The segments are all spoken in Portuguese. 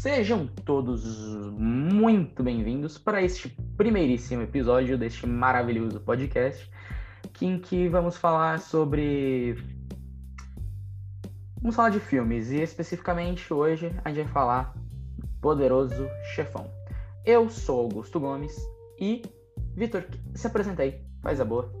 Sejam todos muito bem-vindos para este primeiríssimo episódio deste maravilhoso podcast, em que vamos falar sobre. Vamos falar de filmes, e especificamente hoje a gente vai falar Poderoso Chefão. Eu sou Augusto Gomes e. Vitor, se apresentei, faz a boa.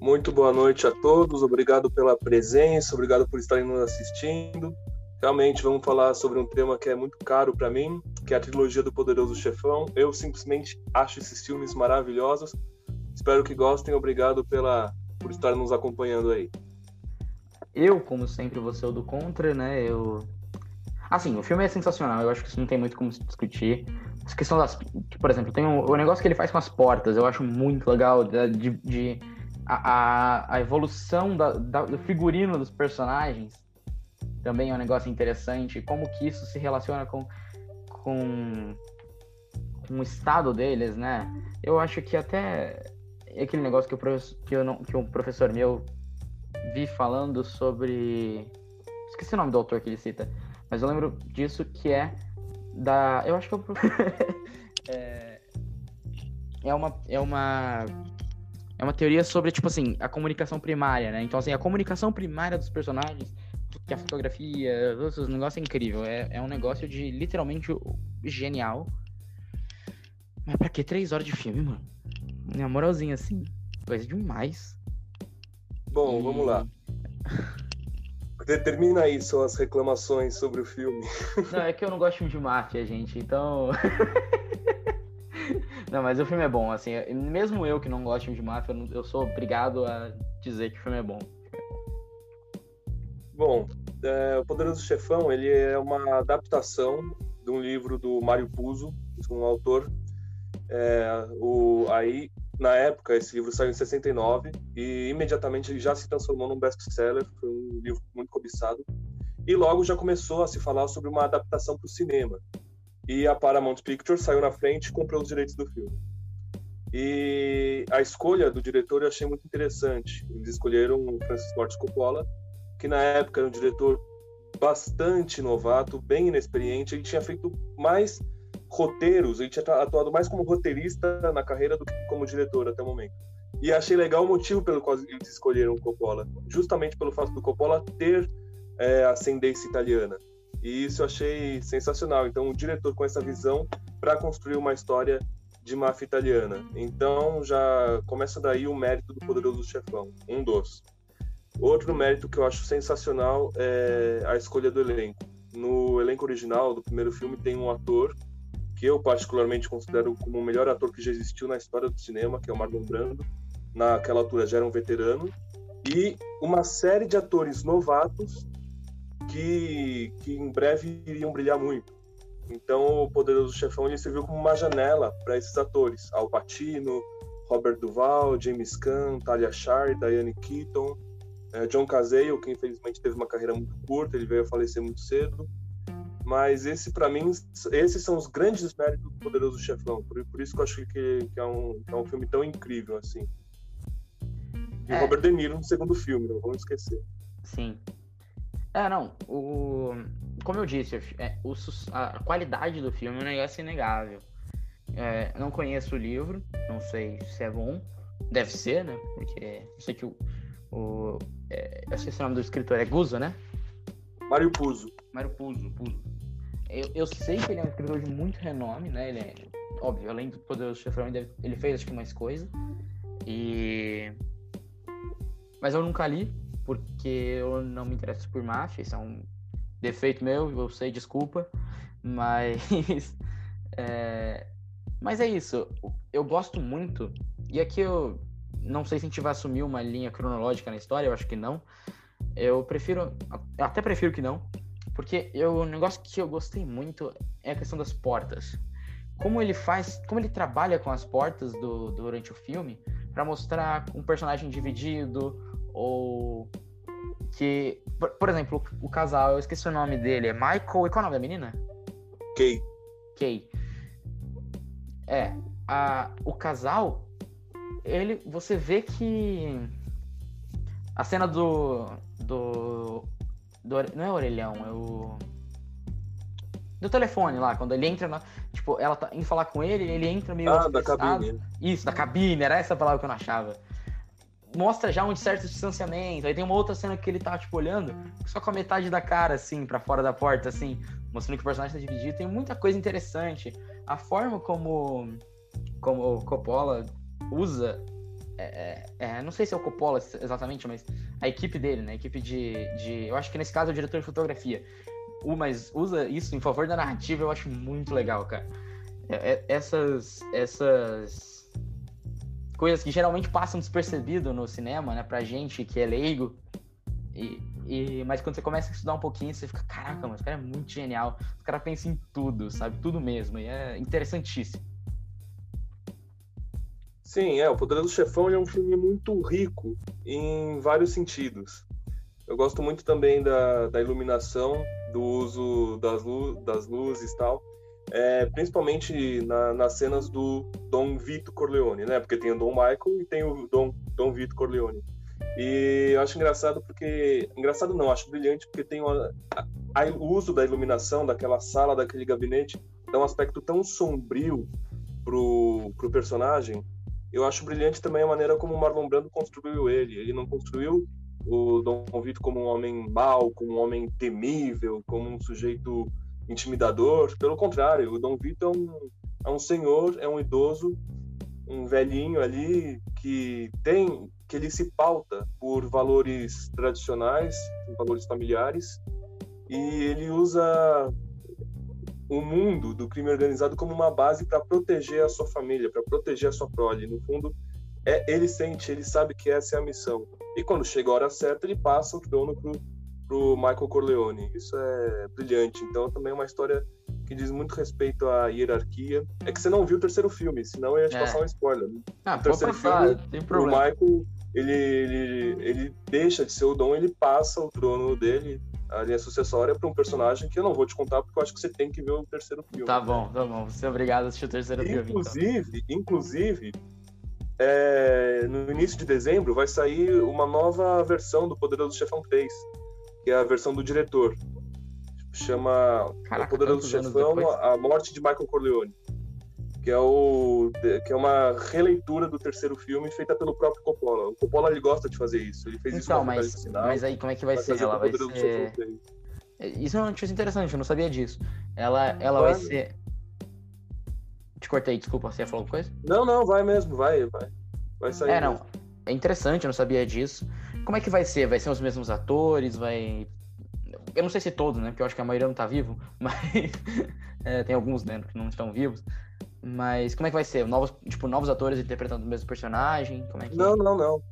Muito boa noite a todos, obrigado pela presença, obrigado por estarem nos assistindo. Realmente vamos falar sobre um tema que é muito caro para mim, que é a trilogia do Poderoso Chefão. Eu simplesmente acho esses filmes maravilhosos. Espero que gostem. Obrigado pela por estar nos acompanhando aí. Eu, como sempre, vou ser o do contra, né? Eu Assim, o filme é sensacional, eu acho que isso não tem muito como se discutir. A questão das. Por exemplo, tem o, o negócio que ele faz com as portas, eu acho muito legal. De, de a, a, evolução da, da, do figurino dos personagens também é um negócio interessante. Como que isso se relaciona com, com, com o estado deles, né? Eu acho que até aquele negócio que o, que, eu não, que um professor meu vi falando sobre. Esqueci o nome do autor que ele cita, mas eu lembro disso que é da. Eu acho que é é, é uma. É uma. É uma teoria sobre, tipo assim, a comunicação primária, né? Então, assim, a comunicação primária dos personagens que a fotografia, os negócios é incrível. É, é um negócio de literalmente genial. Mas pra que três horas de filme, mano? Na moralzinha, assim, coisa demais. Bom, e... vamos lá. Determina aí suas reclamações sobre o filme. Não, é que eu não gosto de máfia, gente, então. não, mas o filme é bom, assim. Mesmo eu que não gosto de máfia, eu sou obrigado a dizer que o filme é bom. Bom, é, O Poderoso Chefão ele é uma adaptação de um livro do Mário Puzo, um autor. É, o, aí, na época, esse livro saiu em 69 e imediatamente ele já se transformou num best-seller, foi um livro muito cobiçado. E logo já começou a se falar sobre uma adaptação para o cinema. E a Paramount Pictures saiu na frente e comprou os direitos do filme. E a escolha do diretor eu achei muito interessante. Eles escolheram o Francis Ford Coppola, que na época era um diretor bastante novato, bem inexperiente. Ele tinha feito mais roteiros, ele tinha atuado mais como roteirista na carreira do que como diretor até o momento. E achei legal o motivo pelo qual eles escolheram o Coppola, justamente pelo fato do Coppola ter é, ascendência italiana. E isso eu achei sensacional. Então, o diretor com essa visão para construir uma história de máfia italiana. Então, já começa daí o mérito do Poderoso Chefão, um dos. Outro mérito que eu acho sensacional é a escolha do elenco. No elenco original do primeiro filme tem um ator que eu particularmente considero como o melhor ator que já existiu na história do cinema, que é o Marlon Brando. Naquela altura já era um veterano. E uma série de atores novatos que, que em breve iriam brilhar muito. Então, o Poderoso Chefão ele serviu como uma janela para esses atores: Al Pacino, Robert Duval, James Caan, Talia Shire, Diane Keaton é, John Cazale, que infelizmente teve uma carreira muito curta, ele veio a falecer muito cedo. Mas esse, para mim, esses são os grandes méritos do Poderoso Chefão. Por, por isso que eu acho que, que, é um, que é um filme tão incrível, assim. E é. Robert De Niro no segundo filme, não vamos esquecer. Sim. É, não. O... Como eu disse, é, o, a qualidade do filme é um negócio inegável. É, não conheço o livro, não sei se é bom. Deve ser, né? Porque eu sei que o, o, é, eu esqueci o nome do escritor, é Guzo, né? Mário Puzo. Mário Puzo, Puzo. Eu, eu sei que ele é um escritor de muito renome, né? Ele é, óbvio, além do Poderoso Chefão, ele fez acho que mais coisa. E... Mas eu nunca li, porque eu não me interesso por máfia, isso é um defeito meu, eu sei, desculpa. Mas... é... Mas é isso, eu gosto muito, e aqui eu não sei se a gente vai assumir uma linha cronológica na história, eu acho que não. Eu prefiro, eu até prefiro que não, porque eu, o negócio que eu gostei muito é a questão das portas. Como ele faz, como ele trabalha com as portas do, durante o filme para mostrar um personagem dividido ou que, por, por, exemplo, o, o, casal, eu esqueci o nome dele, é Michael, e qual é o nome da menina? Kay. Kay. É, a, o casal ele, você vê que a cena do, do, do não é orelhão, é o do telefone lá, quando ele entra na. Tipo, ela tá indo falar com ele, ele entra meio. Ah, da cabine. Isso, da cabine, era essa palavra que eu não achava. Mostra já um certo distanciamento. Aí tem uma outra cena que ele tá, tipo, olhando, só com a metade da cara, assim, para fora da porta, assim, mostrando que o personagem tá dividido. Tem muita coisa interessante. A forma como, como o Coppola usa. É, é, é não sei se é o Coppola exatamente, mas a equipe dele, né? A equipe de, de. Eu acho que nesse caso é o diretor de fotografia mas usa isso em favor da narrativa, eu acho muito legal, cara. É, é, essas, essas coisas que geralmente passam despercebido no cinema, né, pra gente que é leigo. E, e, mas quando você começa a estudar um pouquinho, você fica, caraca, mas o cara é muito genial. O cara pensa em tudo, sabe? Tudo mesmo. E é interessantíssimo. Sim, é. O Poderoso Chefão é um filme muito rico em vários sentidos. Eu gosto muito também da, da iluminação, do uso das, lu das luzes e tal. É, principalmente na, nas cenas do Dom Vito Corleone, né? Porque tem o Dom Michael e tem o Dom, Dom Vito Corleone. E eu acho engraçado porque. Engraçado não, acho brilhante porque tem o uso da iluminação daquela sala, daquele gabinete, dá um aspecto tão sombrio pro, pro personagem. Eu acho brilhante também a maneira como Marlon Brando construiu ele. Ele não construiu o Dom Vito como um homem mau, como um homem temível, como um sujeito intimidador. Pelo contrário, o Dom Vito é um, é um senhor, é um idoso, um velhinho ali que tem que ele se pauta por valores tradicionais, valores familiares, e ele usa o mundo do crime organizado como uma base para proteger a sua família, para proteger a sua prole. No fundo, é, ele sente, ele sabe que essa é a missão. E quando chega a hora certa, ele passa o trono pro, pro Michael Corleone. Isso é brilhante. Então, também é uma história que diz muito respeito à hierarquia. É que você não viu o terceiro filme, senão eu ia te é. passar um spoiler. Né? Ah, o terceiro passar, filme, tem problema. o Michael, ele, ele, ele deixa de ser o Dom, ele passa o trono dele, a linha sucessória, para um personagem que eu não vou te contar, porque eu acho que você tem que ver o terceiro filme. Tá bom, tá bom. Você é obrigado a assistir o terceiro inclusive, filme. Então. Inclusive, é, no início de dezembro vai sair uma nova versão do Poderoso Chefão 3, que é a versão do diretor. Chama Caraca, O Poderoso Chefão, A Morte de Michael Corleone. Que é, o, que é uma releitura do terceiro filme feita pelo próprio Coppola. O Coppola ele gosta de fazer isso. Ele fez então, isso mas, Sinal, mas aí como é que vai, vai ser? Ela vai ser... Isso é uma notícia interessante, eu não sabia disso. Ela, ela vai ser te cortei, desculpa, você ia falar alguma coisa? Não, não, vai mesmo, vai, vai. Vai sair. É, não. É interessante, eu não sabia disso. Como é que vai ser? Vai ser os mesmos atores? Vai. Eu não sei se todos, né? Porque eu acho que a maioria não tá vivo, mas. é, tem alguns, né, que não estão vivos. Mas como é que vai ser? Novos, tipo, novos atores interpretando o mesmo personagem? Como é que... Não, não, não.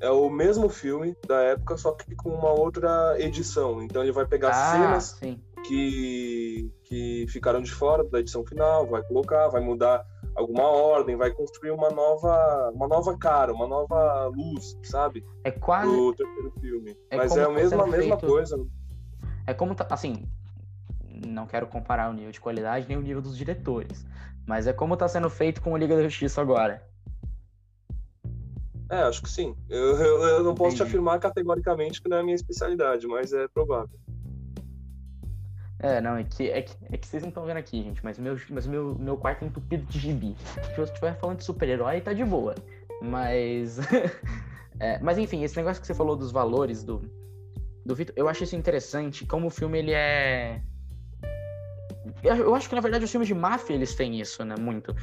É o mesmo filme da época, só que com uma outra edição. Então ele vai pegar ah, cenas sim que, que ficaram de fora da edição final, vai colocar, vai mudar alguma ordem, vai construir uma nova, uma nova cara, uma nova luz, sabe? É quase do terceiro filme. É Mas é a tá mesma, a mesma feito... coisa. É como tá, assim, não quero comparar o nível de qualidade nem o nível dos diretores, mas é como tá sendo feito com o Liga da Justiça agora. É, acho que sim. Eu, eu, eu não posso Entendi. te afirmar categoricamente que não é a minha especialidade, mas é provável. É, não, é que, é que, é que vocês não estão vendo aqui, gente, mas meu, mas meu, meu quarto é entupido de gibi. Se eu estiver falando de super-herói, tá de boa. Mas. é, mas enfim, esse negócio que você falou dos valores do, do Vitor, eu acho isso interessante, como o filme ele é. Eu acho que na verdade os filmes de máfia eles têm isso, né? Muito.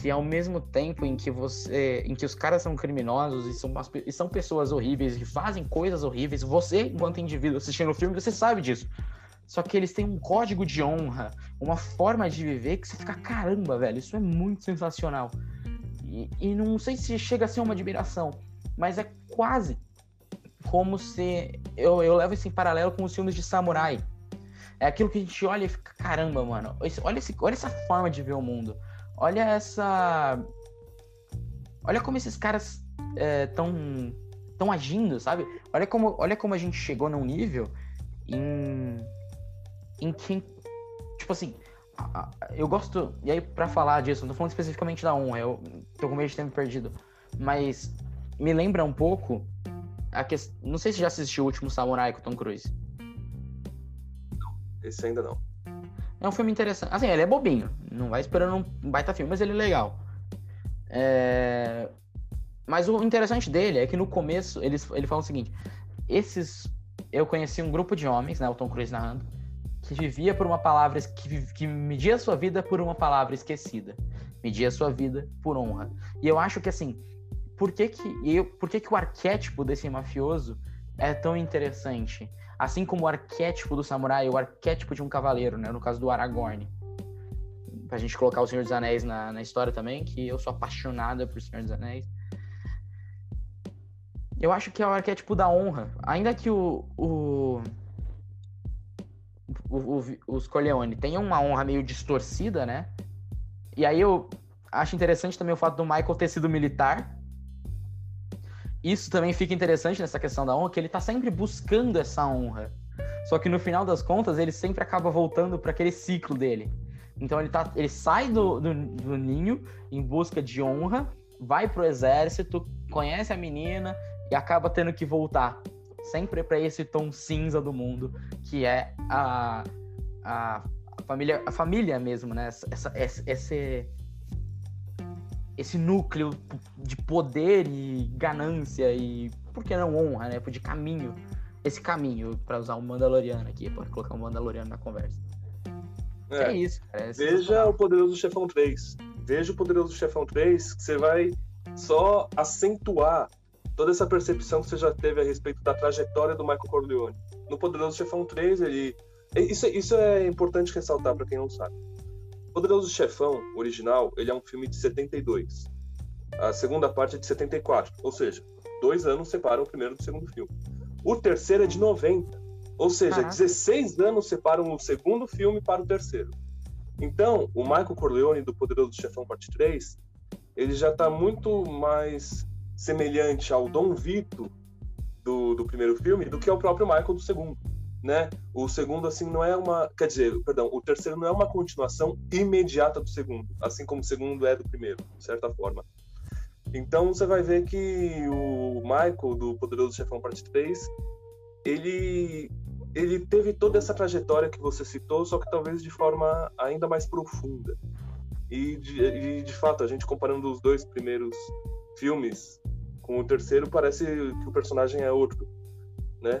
Que ao mesmo tempo em que você. em que os caras são criminosos e são, e são pessoas horríveis e fazem coisas horríveis, você, enquanto indivíduo assistindo o filme, você sabe disso. Só que eles têm um código de honra, uma forma de viver que você fica, caramba, velho, isso é muito sensacional. E, e não sei se chega a ser uma admiração, mas é quase como se. Eu, eu levo esse em paralelo com os filmes de samurai. É aquilo que a gente olha e fica, caramba, mano, olha, esse, olha essa forma de ver o mundo. Olha essa. Olha como esses caras estão é, tão agindo, sabe? Olha como, olha como a gente chegou num nível em em que, tipo assim, eu gosto, e aí para falar disso, não tô falando especificamente da 1, eu tô com medo de me perdido, mas me lembra um pouco a que, não sei se já assistiu o último Samurai com Tom Cruise. Esse ainda não. É um filme interessante. Assim, ele é bobinho. Não vai esperando um baita filme, mas ele é legal. É... Mas o interessante dele é que no começo ele, ele fala o seguinte: esses. Eu conheci um grupo de homens, né? O Tom Cruise narrando, que vivia por uma palavra. que, que media sua vida por uma palavra esquecida. Media sua vida por honra. E eu acho que assim. Por que que, eu, por que, que o arquétipo desse mafioso é tão interessante? Assim como o arquétipo do samurai, o arquétipo de um cavaleiro, né? No caso do Aragorn. Pra gente colocar o Senhor dos Anéis na, na história também, que eu sou apaixonada por Senhor dos Anéis. Eu acho que é o arquétipo da honra. Ainda que o. o, o, o os Corleone tenham uma honra meio distorcida, né? E aí eu acho interessante também o fato do Michael ter sido militar. Isso também fica interessante nessa questão da honra, que ele tá sempre buscando essa honra. Só que no final das contas, ele sempre acaba voltando para aquele ciclo dele. Então ele, tá, ele sai do, do, do ninho em busca de honra, vai pro exército, conhece a menina, e acaba tendo que voltar sempre para esse tom cinza do mundo que é a, a, a família a família mesmo né essa, essa, esse esse núcleo de poder e ganância e por que não honra né de caminho esse caminho para usar um Mandaloriano aqui para colocar um Mandaloriano na conversa é, é isso cara, é veja o Poderoso Chefão 3 veja o Poderoso Chefão 3 que você vai só acentuar toda essa percepção que você já teve a respeito da trajetória do Michael Corleone. No Poderoso Chefão 3, ele. Isso, isso é importante ressaltar para quem não sabe. Poderoso Chefão, original, ele é um filme de 72. A segunda parte é de 74, ou seja, dois anos separam o primeiro do segundo filme. O terceiro é de 90, ou seja, Caraca. 16 anos separam o segundo filme para o terceiro. Então, o Michael Corleone do Poderoso Chefão Parte 3, ele já está muito mais semelhante ao Dom Vito do, do primeiro filme do que ao próprio Michael do segundo. Né? O segundo, assim, não é uma. Quer dizer, perdão, o terceiro não é uma continuação imediata do segundo, assim como o segundo é do primeiro, de certa forma. Então você vai ver que o Michael, do Poderoso Chefão Parte 3, ele, ele teve toda essa trajetória que você citou, só que talvez de forma ainda mais profunda. E de, e de fato, a gente comparando os dois primeiros filmes, com o terceiro parece que o personagem é outro, né?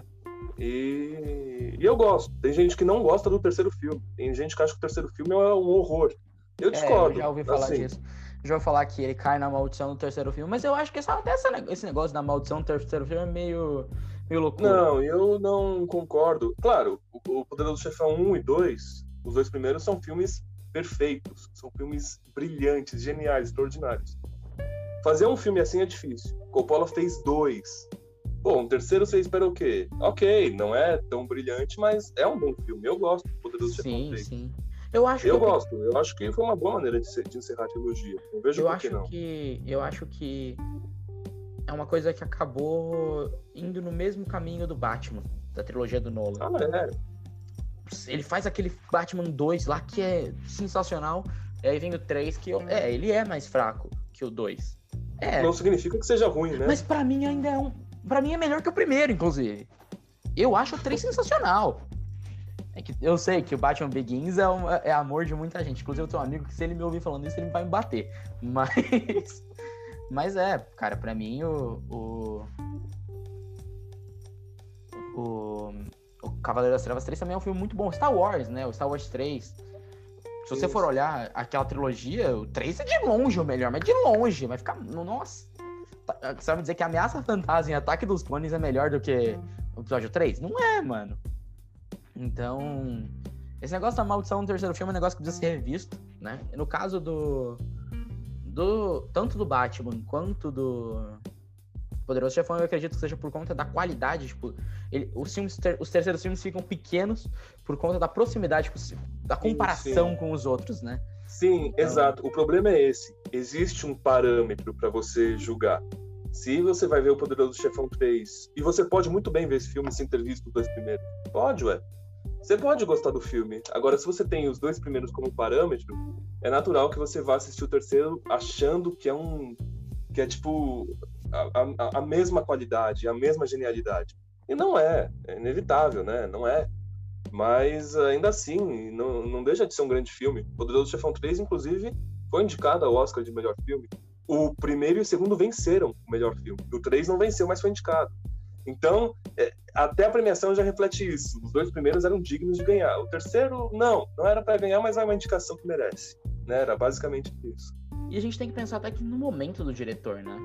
E, e, eu gosto. Tem gente que não gosta do terceiro filme. Tem gente que acha que o terceiro filme é um horror. Eu discordo. É, eu já ouvi falar assim. disso. Já ouvi falar que ele cai na maldição do terceiro filme, mas eu acho que até esse negócio da maldição do terceiro filme é meio, meio loucura. Não, eu não concordo. Claro, o Poderoso Chefão 1 e 2, os dois primeiros são filmes perfeitos, são filmes brilhantes, geniais, extraordinários. Fazer um filme assim é difícil. Coppola fez dois. Bom, um terceiro você espera o quê? Ok, não é tão brilhante, mas é um bom filme. Eu gosto do Poderoso Sim, Chefão sim. Eu acho eu que... gosto. Eu acho que foi uma boa maneira de, de encerrar a trilogia. Não vejo eu por acho que não. Que, eu acho que é uma coisa que acabou indo no mesmo caminho do Batman, da trilogia do Nolan. Ah, é. Ele faz aquele Batman 2 lá que é sensacional. E aí vem o 3 que é, ele é mais fraco que o 2. É. Não significa que seja ruim, né? Mas para mim ainda é um. Pra mim é melhor que o primeiro, inclusive. Eu acho o 3 sensacional. É que eu sei que o Batman Begins é, um, é amor de muita gente. Inclusive, eu tenho um amigo que, se ele me ouvir falando isso, ele vai me bater. Mas. Mas é, cara, pra mim o. O, o, o Cavaleiro das Trevas 3 também é um filme muito bom. Star Wars, né? O Star Wars 3 se você for olhar aquela trilogia, o 3 é de longe o melhor, mas de longe. Vai ficar. Nossa. Você vai me dizer que Ameaça Fantasma e Ataque dos Clones é melhor do que o episódio 3? Não é, mano. Então. Esse negócio da maldição no terceiro filme é um negócio que precisa ser revisto, né? No caso do. do tanto do Batman quanto do Poderoso Chefão, eu acredito que seja por conta da qualidade, tipo, ele, os, filmes ter, os terceiros filmes ficam pequenos por conta da proximidade, da comparação sim, sim. com os outros, né? Sim, então... exato. O problema é esse. Existe um parâmetro para você julgar. Se você vai ver o Poderoso Chefão 3, e você pode muito bem ver esse filme sem ter visto os dois primeiros. Pode, ué. Você pode gostar do filme. Agora, se você tem os dois primeiros como parâmetro, é natural que você vá assistir o terceiro achando que é um. que é tipo a, a, a mesma qualidade, a mesma genialidade. E não é, é inevitável, né? Não é. Mas ainda assim, não, não deixa de ser um grande filme. Poderoso Chefão 3, inclusive, foi indicado ao Oscar de melhor filme. O primeiro e o segundo venceram o melhor filme. O 3 não venceu, mas foi indicado. Então, é, até a premiação já reflete isso. Os dois primeiros eram dignos de ganhar. O terceiro, não, não era para ganhar, mas é uma indicação que merece. Né? Era basicamente isso. E a gente tem que pensar até que no momento do diretor, né?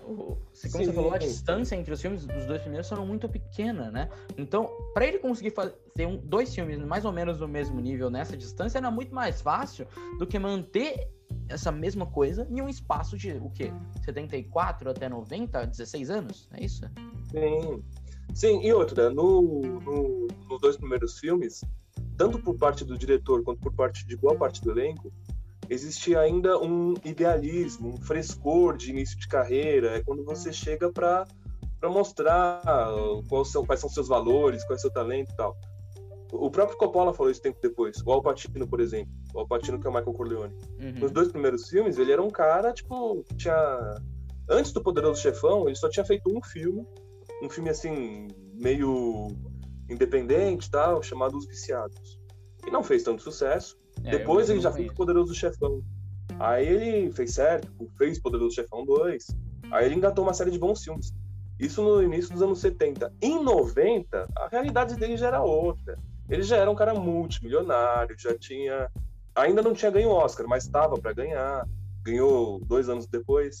como Sim. você falou, a distância entre os filmes dos dois primeiros foram muito pequena, né? Então, para ele conseguir fazer um, dois filmes mais ou menos no mesmo nível nessa distância, era muito mais fácil do que manter essa mesma coisa em um espaço de o quê? 74 até 90, 16 anos? É isso? Sim. Sim, e outra, no, no, nos dois primeiros filmes, tanto por parte do diretor quanto por parte de boa parte do elenco, existe ainda um idealismo, um frescor de início de carreira. É quando você chega para mostrar quais são, quais são seus valores, qual é o seu talento e tal. O próprio Coppola falou isso tempo depois. O Al Pacino, por exemplo. O Al Pacino, que é o Michael Corleone. Uhum. Nos dois primeiros filmes, ele era um cara, tipo, tinha. Antes do Poderoso Chefão, ele só tinha feito um filme. Um filme, assim, meio independente e tal, chamado Os Viciados. E não fez tanto sucesso. É, Depois ele já fez Poderoso Chefão. Aí ele fez certo, fez Poderoso Chefão 2. Aí ele engatou uma série de bons filmes. Isso no início dos anos 70. Em 90, a realidade dele já era outra. Ele já era um cara multimilionário, já tinha. Ainda não tinha ganho Oscar, mas estava para ganhar. Ganhou dois anos depois.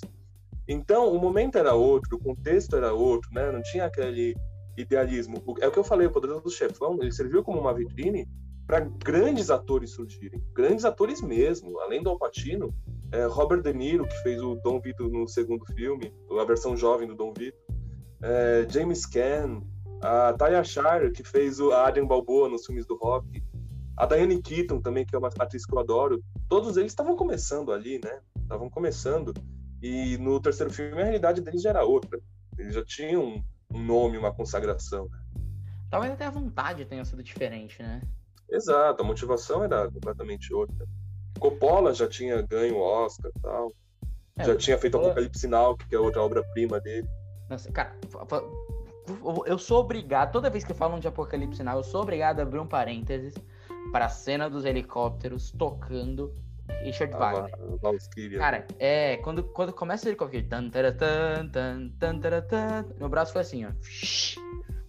Então, o momento era outro, o contexto era outro, né? Não tinha aquele idealismo. É o que eu falei, o Poderoso Chefão, ele serviu como uma vitrine para grandes atores surgirem, grandes atores mesmo, além do Al Pacino, é, Robert De Niro, que fez o Dom Vito no segundo filme, a versão jovem do Dom Vito, é, James Caan, a Talia Shire, que fez o Adrian Balboa nos filmes do Rock, a Diane Keaton também, que é uma atriz que eu adoro, todos eles estavam começando ali, né? Estavam começando. E no terceiro filme a realidade deles já era outra. Eles já tinham um nome, uma consagração. Né? Talvez até a vontade tenha sido diferente, né? Exato, a motivação era completamente outra. Coppola já tinha ganho o Oscar e tal. É, já tinha feito Coppola... Apocalipse Now, que é outra obra-prima dele. Nossa, cara, eu sou obrigado, toda vez que falam de Apocalipse Now, eu sou obrigado a abrir um parênteses para a cena dos helicópteros tocando Richard ah, Wagner. Cara, é, quando, quando começa o helicóptero, tan, tan, tan, tan, tan, meu braço foi assim, ó.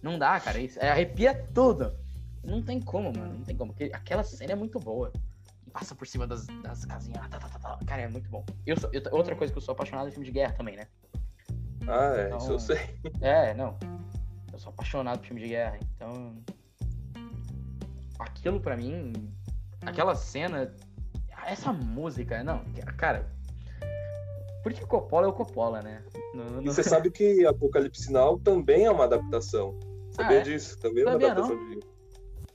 Não dá, cara, isso, é, arrepia tudo. Não tem como, mano. Não tem como. Aquela cena é muito boa. Passa por cima das, das casinhas. Tá, tá, tá, tá. Cara, é muito bom. Eu sou, eu, outra coisa que eu sou apaixonado é filme de guerra também, né? Ah, é, então, isso eu sei. É, não. Sou apaixonado por filme de guerra. Então. Aquilo pra mim. Aquela cena. Essa música, não. Cara. Porque Coppola é o Coppola, né? No, no... E você sabe que Apocalipse Now também é uma adaptação. Sabia ah, é? disso? Também é uma adaptação não. de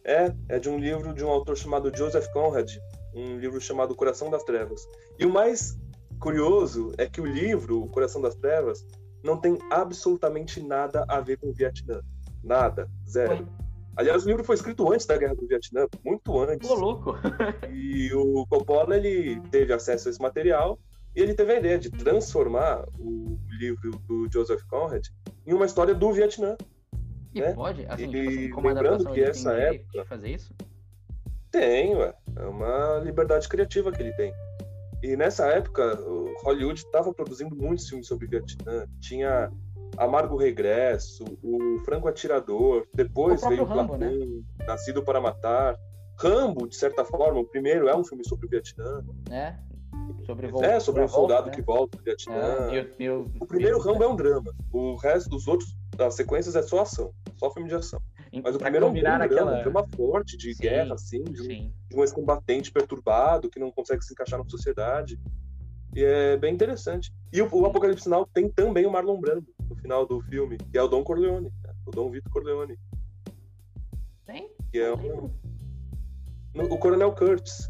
é, é de um livro de um autor chamado Joseph Conrad, um livro chamado Coração das Trevas. E o mais curioso é que o livro, O Coração das Trevas, não tem absolutamente nada a ver com o Vietnã. Nada, zero. Aliás, o livro foi escrito antes da Guerra do Vietnã, muito antes. Pô, louco! e o Coppola, ele teve acesso a esse material e ele teve a ideia de transformar o livro do Joseph Conrad em uma história do Vietnã. E né? pode? Assim, tipo assim, como lembrando que essa época. fazer isso? Tem, ué. É uma liberdade criativa que ele tem. E nessa época, Hollywood estava produzindo muitos filmes sobre Vietnã. Tinha Amargo Regresso, o Franco Atirador, depois o veio Rambo, né? Nascido para Matar. Rambo, de certa forma, o primeiro é um filme sobre o Vietnã. É, sobre, é, sobre um soldado né? que volta do Vietnã. É, o primeiro Rambo é um drama. O resto dos outros, das sequências, é só ação. Só filme de ação. Mas o primeiro é um drama, naquela... um forte, de sim, guerra, assim, de um, de um ex-combatente perturbado que não consegue se encaixar na sociedade. E é bem interessante. E o, o Apocalipse Final tem também o Marlon Brando no final do filme, que é o Dom Corleone, né? o Dom Vito Corleone. Tem? Que é um, o Coronel Curtis.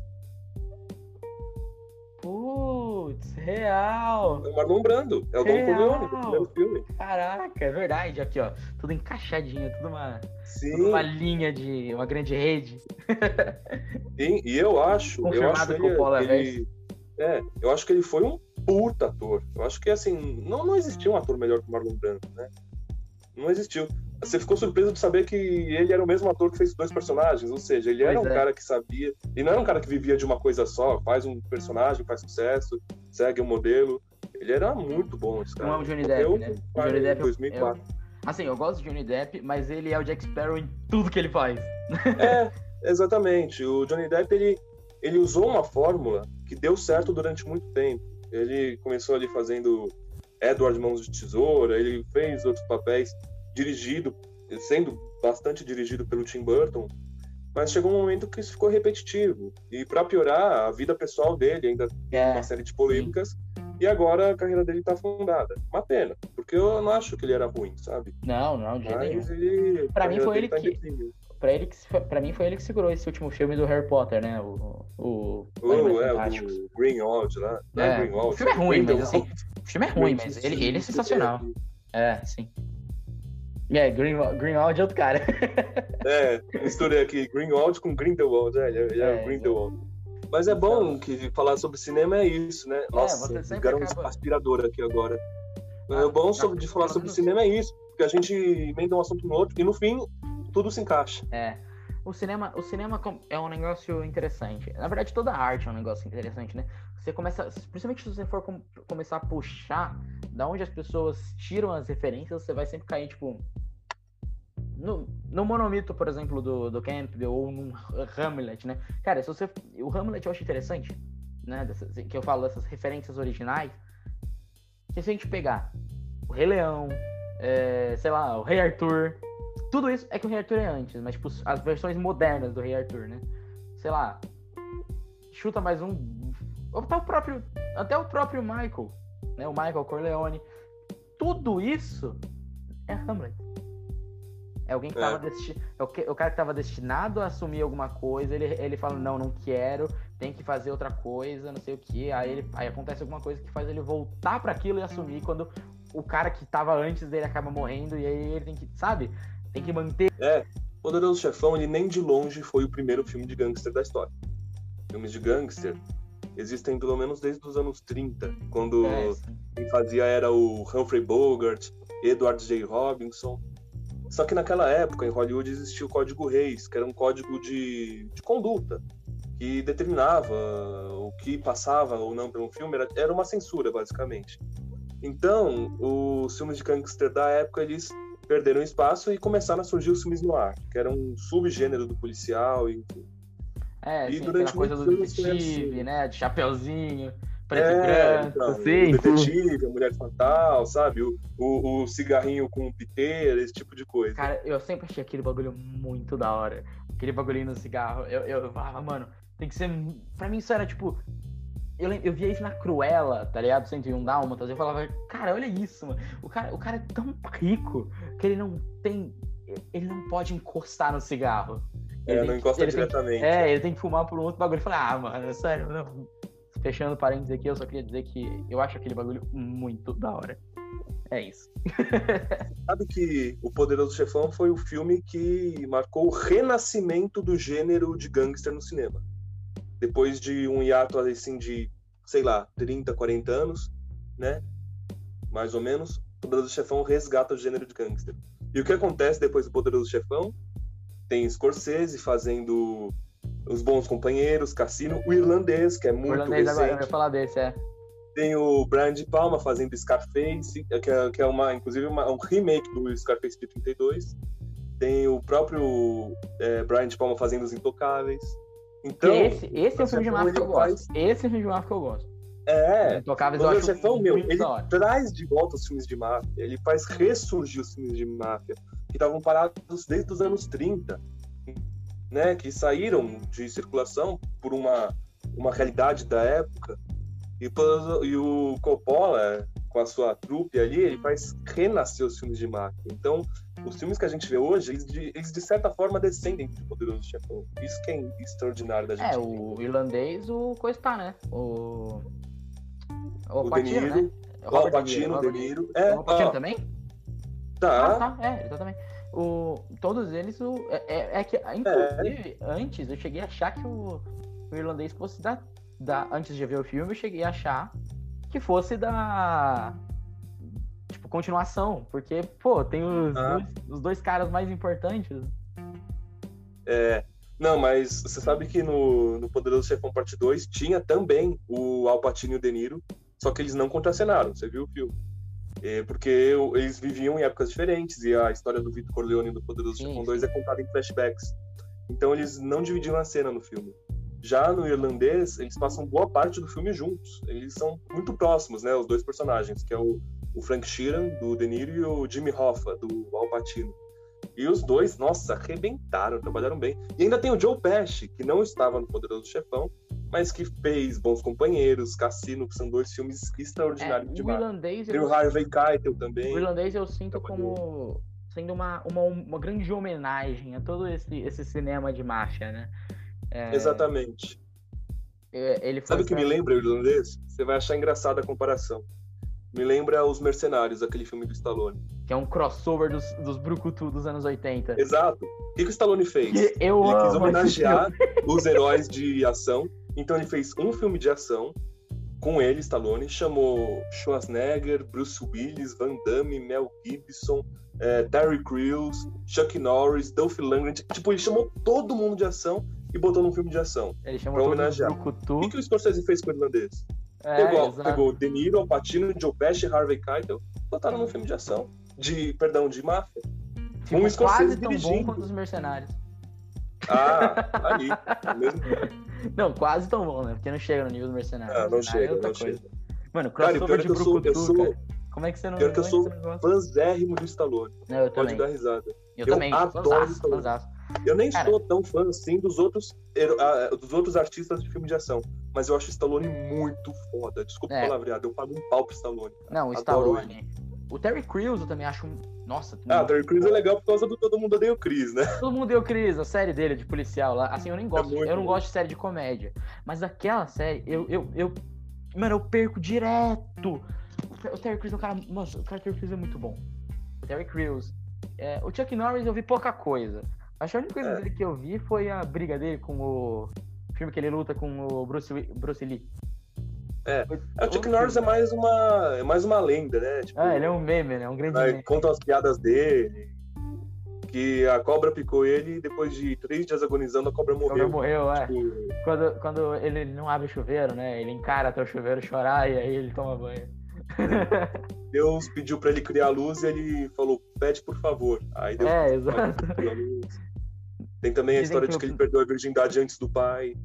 Putz, real. É o Marlon Brando, é o Dom Corleone do primeiro filme. Caraca, é verdade. Aqui, ó, tudo encaixadinho, tudo uma, tudo uma linha de uma grande rede. Sim, e eu acho, eu acho ele, Coppola, ele é, eu acho que ele foi um puta ator. Eu acho que assim, não, não existiu um ator melhor que o Marlon Brando, né? Não existiu. Você ficou surpreso de saber que ele era o mesmo ator que fez dois personagens, ou seja, ele era Pois um é. cara que sabia, e não era um cara que vivia de uma coisa só, faz um personagem, faz sucesso, segue um modelo. Ele era muito bom, esse cara. Não é o Johnny Depp, né? em O Johnny Depp é o- 2004. Assim, eu gosto de Johnny Depp, mas ele é o Jack Sparrow em tudo que ele faz. É, exatamente. O Johnny Depp, ele, ele usou uma fórmula que deu certo durante muito tempo. Ele começou ali fazendo Edward Mãos de Tesoura, ele fez outros papéis dirigido, sendo bastante dirigido pelo Tim Burton, mas chegou um momento que isso ficou repetitivo. E para piorar, a vida pessoal dele ainda tem É, uma série de polêmicas, e agora a carreira dele tá afundada. Uma pena, porque eu não acho que ele era ruim, sabe? Não, não, de. Mas ele. Pra mim foi dele ele tá que-. Pra, ele que, pra mim foi ele que segurou esse último filme do Harry Potter, né? O. O. Oh, Animais é, o Greenwald lá. Não é, É, Greenwald, o filme é ruim, mas assim. O filme é ruim, mas ele, ele é sensacional. É, sim. É, Greenwald, Greenwald é outro cara. É, misturei aqui Greenwald com Grindelwald, é, ele é, é É, Grindelwald. Mas é bom que falar sobre cinema é isso, né? Nossa, você sempre ligaram um acaba- aspirador aqui agora. Ah, o bom tá, sobre- de falar sobre cinema é isso, porque a gente emenda um assunto no outro e no fim tudo se encaixa. É. O cinema, o cinema é um negócio interessante. Na verdade, toda arte é um negócio interessante, né? Você começa, principalmente se você for com- começar a puxar da onde as pessoas tiram as referências, você vai sempre cair, tipo. No, no monomito, por exemplo, do, do Campbell, ou no Hamlet, né? Cara, se você. O Hamlet eu acho interessante, né? dessas- que eu falo dessas referências originais. Que se a gente pegar o Rei Leão, é, sei lá, o Rei Arthur, tudo isso é que o Rei Arthur é antes, mas tipo, as versões modernas do Rei Arthur, né? Sei lá. Chuta mais um. Até o próprio. Até o próprio Michael. Né? O Michael Corleone. Tudo isso é Hamlet. É alguém que É. tava desti... é o, que- o cara que tava destinado a assumir alguma coisa, ele, ele fala, não, não quero, tem que fazer outra coisa, não sei o que. Aí, ele, aí acontece alguma coisa que faz ele voltar para aquilo e assumir quando o cara que tava antes dele acaba morrendo, e aí ele tem que, sabe? Tem que manter. Poderoso Chefão, ele nem de longe foi o primeiro filme de gangster da história. Filmes de gangster existem pelo menos desde os anos 30, quando É, quem fazia era o Humphrey Bogart, Edward J. Robinson. Só que naquela época, em Hollywood, existia o Código Reis, que era um código de, de conduta, que determinava o que passava ou não pelo filme, era, era uma censura, basicamente. Então, os filmes de gangster da época, eles perderam espaço e começaram a surgir os filmes no ar, que era um subgênero do policial, enfim. É, E assim, durante coisa do detetive, assim. né? De chapeuzinho, preto e É, branco, então, assim, o detetive, a mulher fatal, sabe? O, o, o cigarrinho com piteira, esse tipo de coisa. Cara, eu sempre achei aquele bagulho muito da hora. Aquele bagulhinho no cigarro. Eu, eu falava, mano, tem que ser. Pra mim isso era tipo. Eu, eu via isso na Cruella, tá ligado? 101 Dálmatas. Eu falava, cara, olha isso, mano. O cara, o cara é tão rico que ele não tem. Ele não pode encostar no cigarro. É, Ele não que- encosta tem que- diretamente. É, ele tem que fumar por um outro bagulho. Eu falei, ah, mano, sério, não. Fechando parênteses aqui, eu só queria dizer que eu acho aquele bagulho muito da hora. É isso. Sabe que O Poderoso Chefão foi o filme que marcou o renascimento do gênero de gangster no cinema. Depois de um hiato assim de, sei lá, 30, 40 anos, né? Mais ou menos, O Poderoso Chefão resgata o gênero de gangster. E o que acontece depois do Poderoso Chefão? Tem Scorsese fazendo Os Bons Companheiros, Cassino, o Irlandês, que é O muito irlandês agora, eu recente. ia falar desse, é. Tem o Brian de Palma fazendo Scarface, que é, que é uma, inclusive uma- um remake do Scarface de 32. Tem o próprio é, Brian de Palma fazendo Os Intocáveis. Então, Que esse, esse é o filme de máfia que eu gosto. Esse é o filme de máfia que eu gosto. é, Intocáveis o eu acho Chefão, meu, ele traz de volta os filmes de máfia. Ele faz ressurgir os filmes de máfia, que estavam parados desde os anos 30, né? Que saíram de circulação por uma, uma realidade da época. E, e o Coppola, com a sua trupe ali, ele faz renascer os filmes de máfia. Então, os filmes que a gente vê hoje, eles de, eles de certa forma descendem de Poderoso Chefão. Isso que é extraordinário da gente. É, o irlandês, o coisa tá, né? O. O, O Patino, né? Robert o Patino, De Niro. É, O Patino ó, também? tá. Ah, tá, é, ele tá também. O, todos eles, o, é, é- é que, inclusive, antes eu cheguei a achar que o, o irlandês fosse da, da. Antes de ver o filme, eu cheguei a achar que fosse da. Tipo, continuação, porque, pô, tem os, Ah. dois, os dois caras mais importantes. É, não, mas você sabe que no, no Poderoso Chefão Parte 2 tinha também o Al Pacino e o De Niro, só que eles não contracenaram, você viu o filme? É, porque eles viviam em épocas diferentes e a história do Vitor Corleone do Poderoso Chefão sim. 2 é contada em flashbacks. Então eles não dividiam a cena no filme. Já no irlandês, eles passam boa parte do filme juntos. Eles são muito próximos, né, os dois personagens, que é o, o Frank Sheeran, do De Niro, e o Jimmy Hoffa, do Al Pacino. E os dois, nossa, arrebentaram, trabalharam bem. E ainda tem o Joe Pesci, que não estava no Poderoso Chefão, mas que fez Bons Companheiros, Cassino, que são dois filmes É, extraordinários o demais. irlandês, Tem eu, o Harvey Keitel o também. irlandês eu sinto Trabalhou. como sendo uma, uma, uma grande homenagem a todo esse, esse cinema de máfia, né? É, Exatamente. é, Sabe o que me lembra o irlandês? Você vai achar engraçada a comparação. Me lembra Os Mercenários, aquele filme do Stallone. Que é um crossover dos, dos Brucutu dos anos 80. Exato. O que, que o Stallone fez? Eu Ele quis homenagear os heróis de ação. Então ele fez um filme de ação com ele, Stallone, chamou Schwarzenegger, Bruce Willis, Van Damme, Mel Gibson, eh, Terry Crews, Chuck Norris, Dolph Lundgren. Tipo, ele chamou todo mundo de ação e botou num filme de ação. Ele chamou pra homenagear. O que, que o Scorsese fez com o irlandês? É, pegou, exato. pegou De Niro, Al Pacino, Joe Pesci, Harvey Keitel, botaram num filme de ação. De, perdão, de máfia. Tipo, um quase tão bom quanto os Mercenários. Ah, ali. Mesmo... Não, quase tão bom, né? Porque não chega no nível do Mercenário. Ah, não é chega, outra não coisa. chega. Mano, Cara, crossover é de que eu sou, eu Brucutu, sou, cara. Como é que você não, pior que eu é sou fãzérrimo do Stallone. Não, eu Pode também. dar risada. Eu, eu também. adoro Fãzaço, Stallone. fãzaço. Eu nem Cara. sou tão fã assim dos outros, ah, dos outros artistas de filme de ação, mas eu acho o Stallone muito foda. Desculpa É. o palavreado, eu pago um pau pro Stallone. Não, o Stallone. O Terry Crews eu também acho. um- Nossa, Ah, Terry Crews é legal por causa do Todo Mundo Odeia o Chris, né? Todo mundo deu Cris, a série dele de policial lá. Assim, eu nem gosto, muito eu não bom. gosto de série de comédia. Mas aquela série, eu, eu, eu. Mano, eu perco direto. O O Terry Crews é um cara. Nossa, o cara Terry Crews é muito bom. O Terry Crews. É, o Chuck Norris eu vi pouca coisa. Acho que a única coisa É. dele que eu vi foi a briga dele com o. filme que ele luta com o Bruce, Bruce Lee. É. É, o Chuck Norris é mais uma, é mais uma lenda, né? Tipo, Ah, ele é um meme, né? É um grande meme. contam as piadas dele. Que a cobra picou ele e depois de três dias agonizando, a cobra O cara morreu. morreu, é. Tipo, Quando, quando ele não abre o chuveiro, né? Ele encara até o chuveiro chorar e aí ele toma banho. Deus pediu pra ele criar a luz e ele falou, pede por favor. Aí Deus É, exato. Tem também a Dizem história de que ele perdeu a virgindade antes do pai.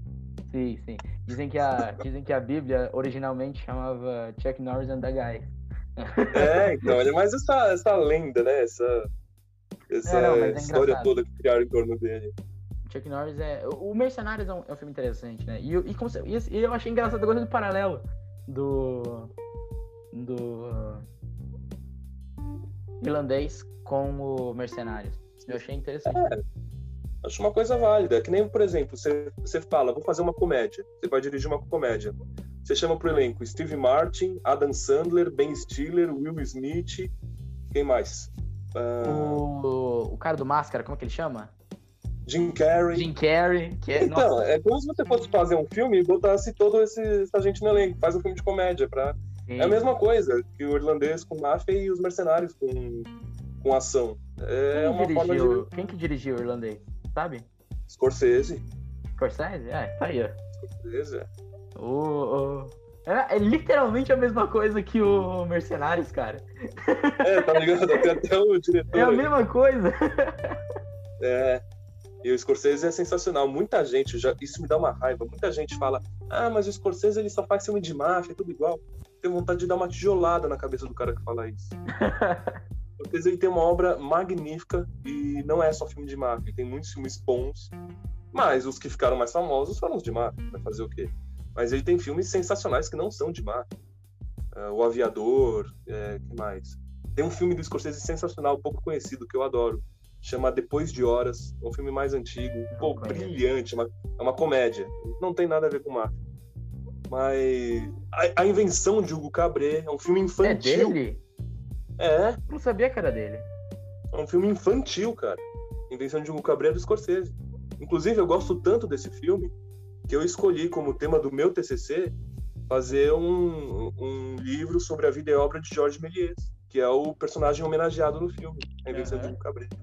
Sim, sim. Dizem que a, dizem que a Bíblia originalmente chamava Chuck Norris and the Guy. É, então, ele é mais essa, essa lenda, né? Essa, essa É, não, é história engraçado. toda que criaram em torno dele. Chuck Norris é. O Mercenários é um, é um filme interessante, né? E, eu- e, e eu achei engraçado a coisa do paralelo do. do. irlandês com o Mercenários. Eu achei interessante. Acho uma coisa válida. Que nem, por exemplo, você, você fala, vou fazer uma comédia. Você vai dirigir uma comédia. Você chama pro elenco Steve Martin, Adam Sandler, Ben Stiller, Will Smith. Quem mais? Ah, O, o cara do Máscara, como é que ele chama? Jim Carrey. Jim Carrey, que é. Então, nossa, é como se você fosse fazer um filme e botasse todo esse, essa gente no elenco. Faz um filme de comédia. Pra... sim. É a mesma coisa que o irlandês com máfia e os mercenários com, com ação. É Quem, uma forma dirigiu, de. quem que dirigiu o irlandês? Sabe? Scorsese. Scorsese? É, tá aí, ó. Scorsese. O, o- É, é literalmente a mesma coisa que o Mercenários, cara. É, tá ligado? Tem até o diretor. É a aí. mesma coisa. É. E o Scorsese é sensacional. Muita gente, já, isso me dá uma raiva. Muita gente fala: ah, mas o Scorsese ele só faz filme de máfia, é tudo igual. Tenho vontade de dar uma tijolada na cabeça do cara que fala isso. Scorsese ele tem uma obra magnífica e não é só filme de máfia. Ele tem muitos filmes bons, mas os que ficaram mais famosos foram os de máfia. Vai fazer o quê? Mas ele tem filmes sensacionais que não são de máfia. Ah, o Aviador, é, que mais? Tem um filme do Scorsese sensacional, pouco conhecido, que eu adoro. Chama Depois de Horas. É um filme mais antigo. Pô, brilhante. uma- é uma comédia. Não tem nada a ver com máfia. Mas a, a invenção de Hugo Cabret é um filme É infantil. dele? É, Eu não sabia que era dele. é um filme infantil, cara. Invenção de Hugo Cabret é do Scorsese. Inclusive, eu gosto tanto desse filme que eu escolhi como tema do meu TCC fazer um, um livro sobre a vida e obra de Georges Méliès, que é o personagem homenageado no filme, a invenção Uhum. de um cabreiro.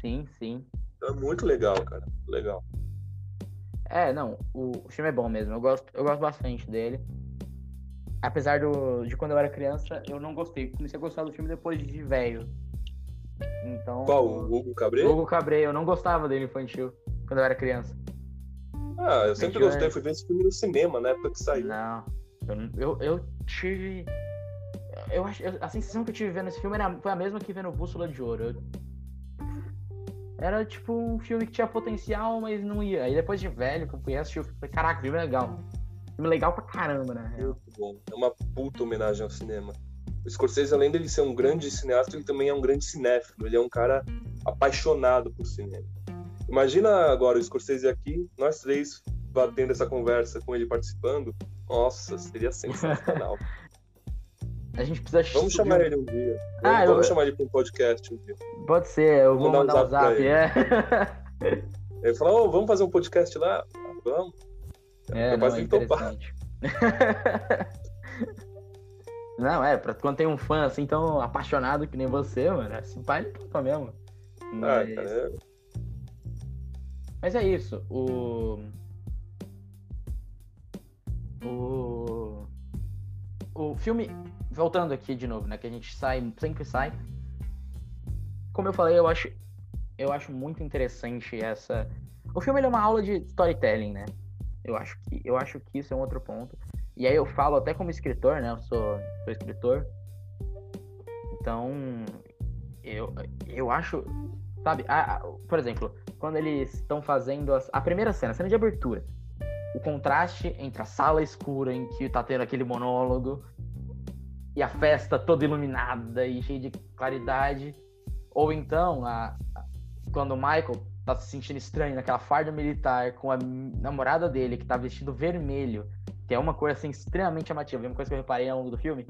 Sim, sim. Então é muito legal, cara. Legal. É, não, o, o filme é bom mesmo. Eu gosto, eu gosto bastante dele. Apesar do, de quando eu era criança, eu não gostei. Comecei a gostar do filme depois de velho. Então. Qual? O Hugo Cabreiro? Hugo Cabret, eu não gostava dele infantil quando eu era criança. Ah, eu sempre Infantil, gostei. é. Fui ver esse filme no cinema, na época que saiu. Não. Eu, eu, eu tive. Eu eu- a sensação que eu tive vendo esse filme era, foi a mesma que vendo Bússola de Ouro. Eu- era tipo um filme que tinha potencial, mas não ia. Aí depois de velho, que eu fui assistir, eu falei, caraca, filme é legal. Filme legal pra caramba, né? Muito bom. É uma puta homenagem ao cinema. O Scorsese, além dele ser um grande cineasta, ele também é um grande cinéfilo. Ele é um cara apaixonado por cinema. Imagina agora o Scorsese aqui, nós três batendo essa conversa com ele participando. Nossa, seria sensacional. A gente precisa. Vamos chamar ele um dia. Ah, Vamos eu- chamar ele para um podcast um dia. Pode ser, eu vou Mandar um mandar um zap pra zap, ele. é. Ele falou, "Ô, vamos fazer um podcast lá? Ah, vamos. É, não, é ele topar. interessante. não, é, pra quando tem um fã assim tão apaixonado que nem você, mano, esse pai ele topa mesmo. Ah, Mas, cara, é- mas é isso, o. O. O filme, voltando aqui de novo, né, que a gente sai, sempre sai. Como eu falei, eu acho, eu acho muito interessante essa. O filme é uma aula de storytelling, né? Eu acho que, eu acho que isso é um outro ponto. E aí eu falo até como escritor, né? Eu sou, sou escritor. Então, eu, eu acho, sabe? a- a- por exemplo, quando eles estão fazendo as- a primeira cena, a cena de abertura, o contraste entre a sala escura em que tá tendo aquele monólogo e a festa toda iluminada e cheia de claridade, ou então a, quando o Michael tá se sentindo estranho naquela farda militar com a namorada dele que tá vestido vermelho, que é uma cor assim extremamente chamativa, uma coisa que eu reparei ao longo do filme,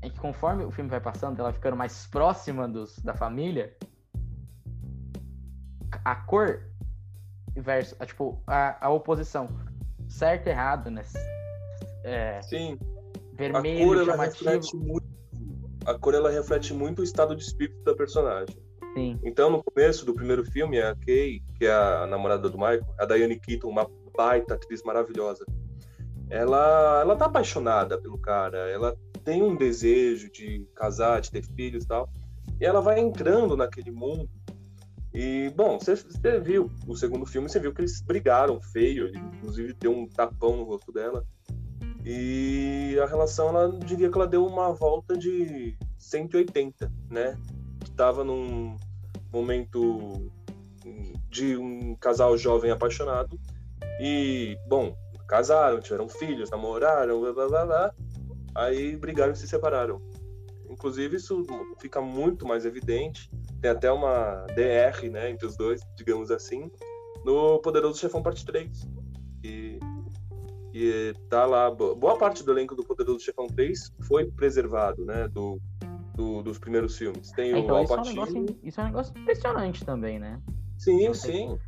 é que conforme o filme vai passando, ela ficando mais próxima dos, da família, a cor versus, a, tipo, a, a oposição, certo e errado, né? É, Sim, a vermelho, cor ela chamativo, muito. A cor ela reflete muito o estado de espírito da personagem. Sim, Então, no começo do primeiro filme, a Kay, que é a namorada do Michael, a Diane Keaton, uma baita atriz maravilhosa, ela, ela tá apaixonada pelo cara, ela tem um desejo de casar, de ter filhos e tal, e ela vai entrando naquele mundo. E, bom, você, viu o segundo filme, você viu que eles brigaram feio, ele inclusive deu um tapão no rosto dela. E a relação, ela diria que ela deu uma volta de 180, né? Estava num momento de um casal jovem apaixonado e, bom, casaram, tiveram filhos, namoraram, blá blá blá blá. Aí brigaram e se separaram. Inclusive, isso fica muito mais evidente. Tem até uma DR, né, entre os dois, digamos assim, no Poderoso Chefão Parte 3. E, e tá lá, bo- boa parte do elenco do Poderoso Chefão 3 foi preservado, né, do, do- dos primeiros filmes. Tem É, o então Al isso é, um negócio, isso é um negócio impressionante também, né? Sim, sei sim.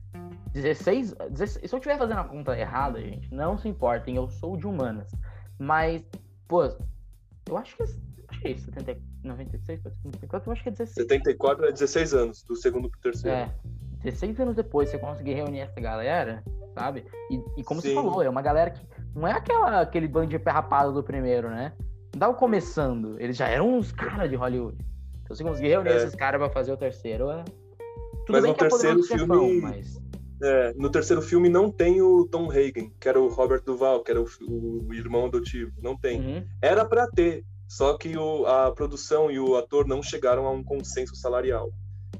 16, 16 se eu estiver fazendo a conta errada, gente, não se importem, eu sou de humanas. Mas, pô, eu acho que é, acho que é isso, 70, 96, 54, eu acho que é 16. 74 é 16 anos, do segundo pro terceiro. É, 16 anos depois você conseguir reunir essa galera, sabe? E, e como você Sim. falou, é uma galera que não é aquela, aquele bando de perrapado do primeiro, né? Tava começando, eles já eram uns caras de Hollywood. Então você conseguir reunir É. esses caras pra fazer o terceiro é. Tudo Mas bem no que é terceiro chefão, filme- mas. É, no terceiro filme não tem o Tom Hagen, que era o Robert Duval, que era o, o irmão adotivo. Não tem. Uhum. Era pra ter, só que o- a produção e o ator não chegaram a um consenso salarial.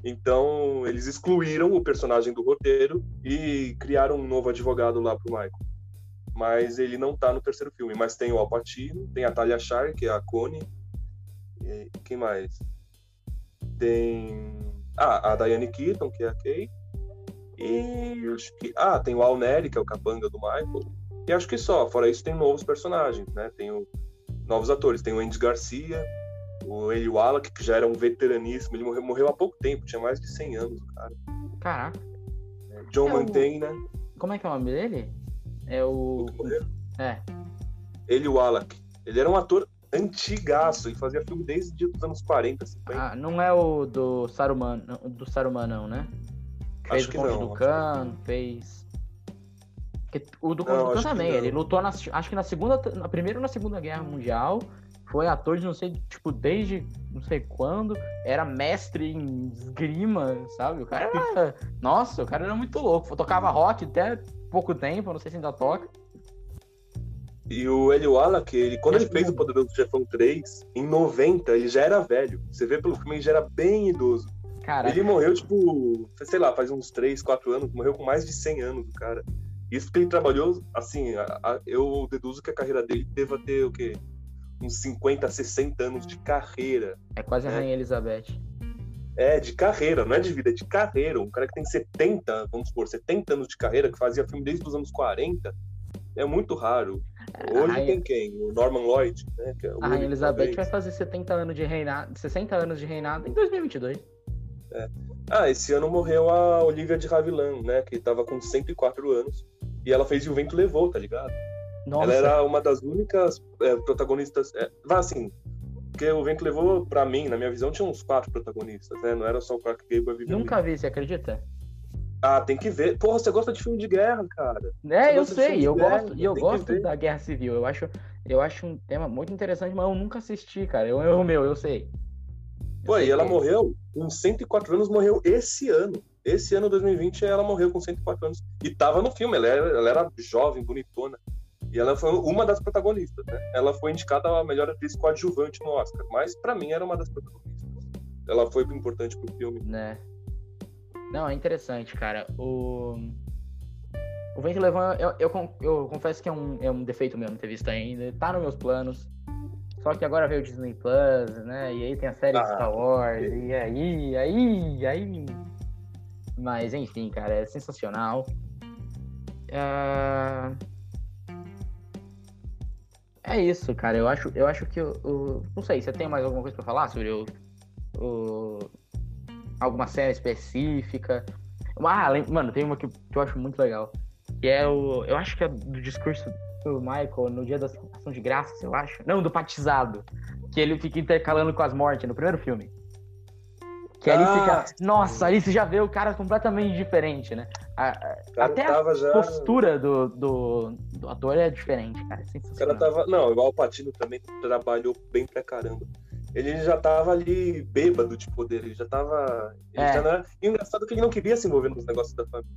Então, eles excluíram o personagem do roteiro e criaram um novo advogado lá pro Michael. Mas ele não tá no terceiro filme. Mas tem o Al Pacino, tem a Talia Shire, que é a Connie. E quem mais? Tem. Ah, a Diane Keaton, que é a Kay. E acho que. Ah, tem o Al Neri, que é o capanga do Michael. E acho que só. Fora isso, tem novos personagens, né? Tem o... novos atores. Tem o Andy Garcia, o Eli Wallach, que já era um veteraníssimo. Ele morreu, morreu há pouco tempo, tinha mais de 100 anos, o cara. Caraca, John É o- Mantegna, como é que é o nome dele? É o o. É. Eli Wallach. Ele era um ator antigaço. Ele fazia filme desde os anos 40, 50. Ah, não é o do Saruman, do Saruman não, né? Fez Acho o Conde do Khan, fez... Que- O do Conde do Khan também, ele lutou, na, acho que na segunda, na primeira ou na segunda Guerra Mundial, foi ator de não sei, tipo, desde não sei quando, era mestre em esgrima, sabe? O cara era, nossa, o cara era muito louco, tocava rock até pouco tempo, não sei se ainda toca. E o Eli Wallach, ele, quando ele fez o Poderoso Chefão 3, em 90, ele já era velho. Você vê pelo filme, ele já era bem idoso. Cara, Ele morreu, tipo, sei lá, faz uns 3, 4 anos, morreu com mais de 100 anos, o cara. Isso porque ele trabalhou, assim, a- a- eu deduzo que a carreira dele deva ter, o quê? Uns 50, 60 anos de carreira. é quase a É. Rainha Elizabeth. É, de carreira, não é de vida, é de carreira. Um cara que tem 70, vamos supor, 70 anos de carreira, que fazia filme desde os anos 40, é muito raro. Hoje tem quem? O Norman Lloyd, né? Que é A Rainha Elizabeth vai fazer 70 anos de reinado, 60 anos de reinado em 2022. Ah, esse ano morreu a Olivia de Havilland, né? Que tava com 104 anos. E ela fez E o Vento Levou, tá ligado? Nossa, Ela era uma das únicas é, protagonistas. É, vai assim, porque o Vento Levou, pra mim, na minha visão, tinha uns quatro protagonistas, né? Não era só o Clark Gable e a Vivian nunca vi, você acredita? Ah, tem que ver. Porra, você gosta de filme de guerra, cara. É, eu sei, eu guerra, gosto, e eu tem que gosto da Guerra Civil. Eu acho, eu acho um tema muito interessante, mas eu nunca assisti, cara. Eu erro meu, eu sei. Eu Pô, sei e ela que- morreu com 104 anos, morreu esse ano. Esse ano, 2020, ela morreu com 104 anos. E tava no filme, ela era, ela era jovem, bonitona. E ela foi uma das protagonistas, né? Ela foi indicada a melhor atriz coadjuvante no Oscar, mas pra mim era uma das protagonistas. Ela foi importante pro filme. Né? Não, é interessante, cara. O. O Vento Levou, eu, eu, eu confesso que é um, é um defeito meu não ter visto ainda. Tá nos meus planos. Só que agora veio o Disney Plus, né? E aí tem a série Ah, Star Wars. E aí, aí, aí. Mas enfim, cara, é sensacional. Ah, É isso, cara. Eu acho, eu acho que o, o- Não sei, você tem mais alguma coisa pra falar sobre o. o... Alguma série específica? Ah, mano, tem uma que, eu acho muito legal. Que é o. Eu acho que é do discurso do Michael no dia da ação de graças, eu acho. Não, do batizado. Que ele fica intercalando com as mortes no primeiro filme. Que ali Ah, fica. Nossa, ali você já vê o cara completamente diferente, né? A- Até a já. postura do, do, do ator é diferente, cara. É O cara tava. Não, igual o Patino também trabalhou bem pra caramba. Ele já tava ali bêbado de poder, ele já tava. Ele É. já era... E o engraçado é que ele não queria se envolver nos negócios da família.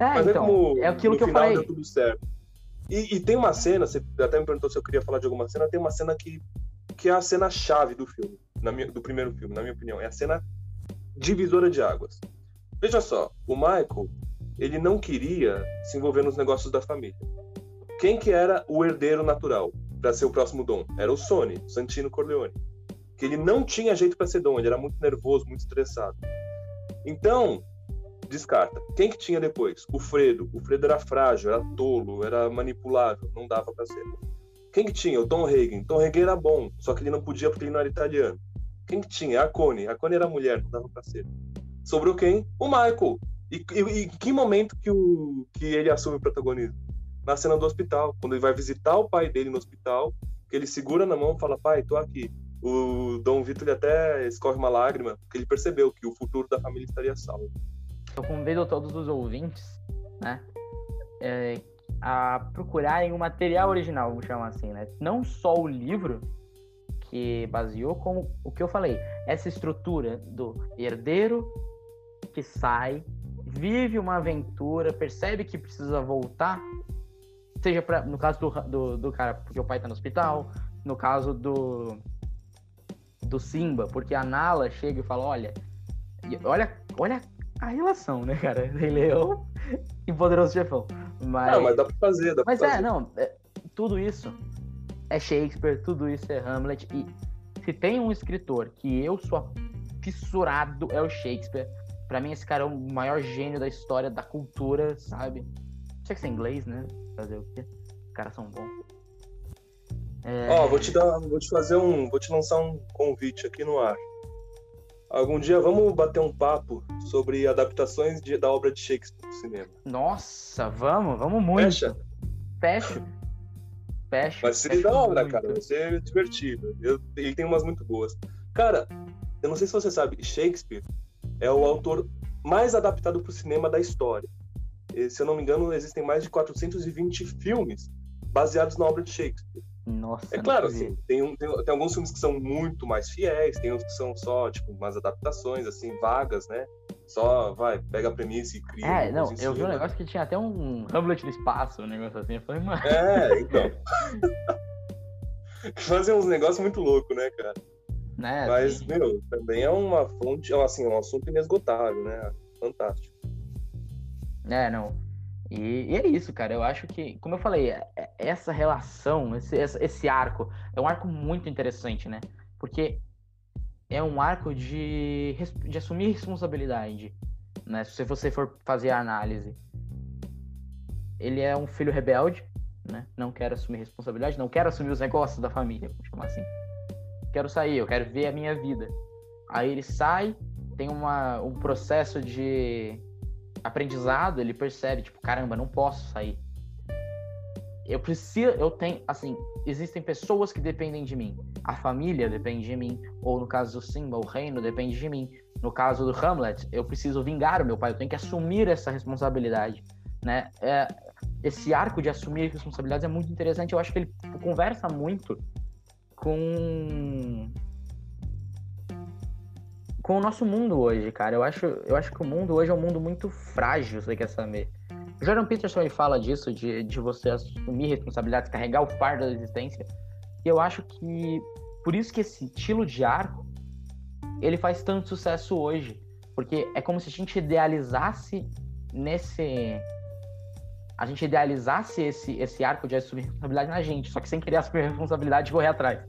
É, Mas é então, como é aquilo que eu final falei. deu tudo certo. E, e tem uma cena, você até me perguntou se eu queria falar de alguma cena, tem uma cena que, que é a cena chave do filme, na minha- do primeiro filme, na minha opinião. É a cena divisora de águas. Veja só, o Michael, ele não queria se envolver nos negócios da família. Quem que era o herdeiro natural para ser o próximo Dom? Era o Sony, Santino Corleone. Que ele não tinha jeito para ser Dom, ele era muito nervoso, muito estressado. Então, descarta. Quem que tinha depois? O Fredo. O Fredo era frágil, era tolo, era manipulável, não dava para ser. Quem que tinha? O Tom Hagen. Tom Hagen era bom, só que ele não podia porque ele não era italiano. Quem que tinha? A Connie. A Connie era mulher, não dava pra ser. Sobrou quem? O Michael. E que momento que, o, que ele assume o protagonismo? Na cena do hospital, quando ele vai visitar o pai dele no hospital, que ele segura na mão e fala, pai, tô aqui. O Dom Vitor ele até escorre uma lágrima, porque ele percebeu que o futuro da família estaria salvo. Eu convido todos os ouvintes, né, é, a procurarem o material original, vamos chamar assim, né? Não só o livro que baseou, como o que eu falei, essa estrutura do herdeiro que sai, vive uma aventura, percebe que precisa voltar, seja pra, no caso do, do, do cara porque o pai tá no hospital, no caso do do Simba, porque a Nala chega e fala, olha, olha, olha a relação, né, cara? Rei Leão e Poderoso Chefão. Mas, Ah, mas dá pra fazer, dá pra mas fazer. é, não, é, tudo isso é Shakespeare, tudo isso é Hamlet. E se tem um escritor que eu sou fissurado, é o Shakespeare. Pra mim, esse cara é o maior gênio da história, da cultura, sabe? Tinha que ser inglês, né? Fazer o quê? Os caras são bons. É, Ó, vou te dar, vou te fazer um, vou te lançar um convite aqui no ar. Algum dia vamos bater um papo sobre adaptações de- da obra de Shakespeare no cinema. Nossa, vamos, vamos muito. Fecha? Fecho. Fecha. Vai ser da hora, muito. cara. Vai ser divertido. Eu- ele tem umas muito boas. Cara, eu não sei se você sabe, Shakespeare é o autor mais adaptado para o cinema da história. E, se eu não me engano, existem mais de 420 filmes baseados na obra de Shakespeare. Nossa, É claro, assim, tem, um- tem, tem alguns filmes que são muito mais fiéis, tem uns que são só, tipo, umas adaptações, assim, vagas, né? Só, vai, pega a premissa e cria. É, não, eu vi um negócio que tinha até um Hamlet no espaço, um negócio assim. Eu falei, mano. É, então. Fazer uns negócios muito loucos, né, cara? Né, Mas, assim, meu, também é uma fonte, é, assim, um assunto inesgotável, né? Fantástico. É, não. E, e é isso, cara. Eu acho que, como eu falei, é- é- essa relação, esse, esse arco, é um arco muito interessante, né? Porque é um arco de, de assumir responsabilidade, né? Se você for fazer a análise. Ele é um filho rebelde, né? Não quer assumir responsabilidade, não quer assumir os negócios da família, vamos chamar assim. Quero sair, eu quero ver a minha vida. Aí ele sai, tem uma, um processo de aprendizado, ele percebe, tipo, caramba, não posso sair. Eu preciso, eu tenho, assim, existem pessoas que dependem de mim. A família depende de mim, ou no caso do Simba, o reino depende de mim. No caso do Hamlet, eu preciso vingar o meu pai, eu tenho que assumir essa responsabilidade, né? É, esse arco de assumir responsabilidades é muito interessante, eu acho que ele conversa muito com com o nosso mundo hoje, cara. Eu acho, eu acho que o mundo hoje é um mundo muito frágil, você quer saber. O Jordan Peterson ele fala disso, de, de você assumir responsabilidades, carregar o fardo da existência. E eu acho que por isso que esse estilo de arco ele faz tanto sucesso hoje. Porque é como se a gente idealizasse nesse. A gente idealizasse esse, esse arco de assumir responsabilidade na gente, só que sem querer assumir responsabilidade e correr atrás.